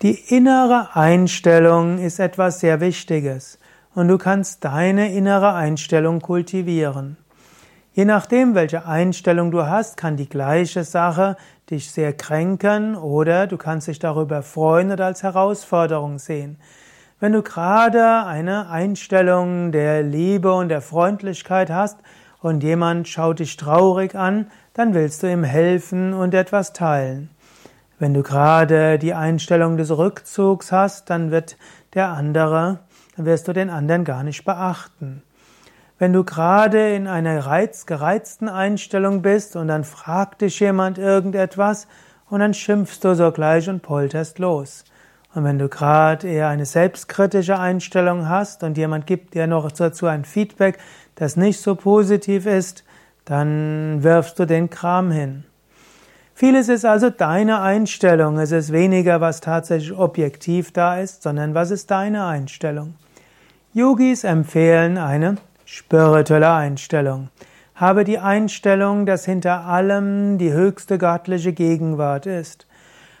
Die innere Einstellung ist etwas sehr Wichtiges und du kannst deine innere Einstellung kultivieren. Je nachdem, welche Einstellung du hast, kann die gleiche Sache dich sehr kränken oder du kannst dich darüber freuen oder als Herausforderung sehen. Wenn du gerade eine Einstellung der Liebe und der Freundlichkeit hast und jemand schaut dich traurig an, dann willst du ihm helfen und etwas teilen. Wenn du gerade die Einstellung des Rückzugs hast, dann wird der andere, dann wirst du den anderen gar nicht beachten. Wenn du gerade in einer reiz, gereizten Einstellung bist und dann fragt dich jemand irgendetwas und dann schimpfst du sogleich und polterst los. Und wenn du gerade eher eine selbstkritische Einstellung hast und jemand gibt dir noch dazu ein Feedback, das nicht so positiv ist, dann wirfst du den Kram hin. Vieles ist also deine Einstellung. Es ist weniger, was tatsächlich objektiv da ist, sondern was ist deine Einstellung. Yogis empfehlen eine spirituelle Einstellung. Habe die Einstellung, dass hinter allem die höchste göttliche Gegenwart ist.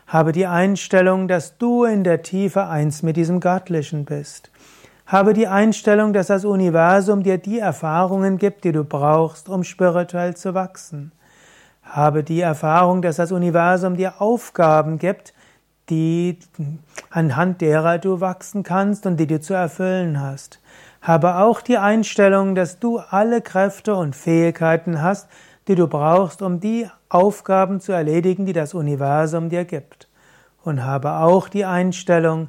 Habe die Einstellung, dass du in der Tiefe eins mit diesem Göttlichen bist. Habe die Einstellung, dass das Universum dir die Erfahrungen gibt, die du brauchst, um spirituell zu wachsen. Habe die Erfahrung, dass das Universum dir Aufgaben gibt, die anhand derer du wachsen kannst und die du zu erfüllen hast. Habe auch die Einstellung, dass du alle Kräfte und Fähigkeiten hast, die du brauchst, um die Aufgaben zu erledigen, die das Universum dir gibt. Und habe auch die Einstellung,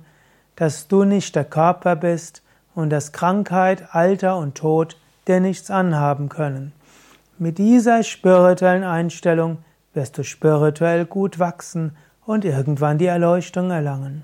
dass du nicht der Körper bist und dass Krankheit, Alter und Tod dir nichts anhaben können. Mit dieser spirituellen Einstellung wirst du spirituell gut wachsen und irgendwann die Erleuchtung erlangen.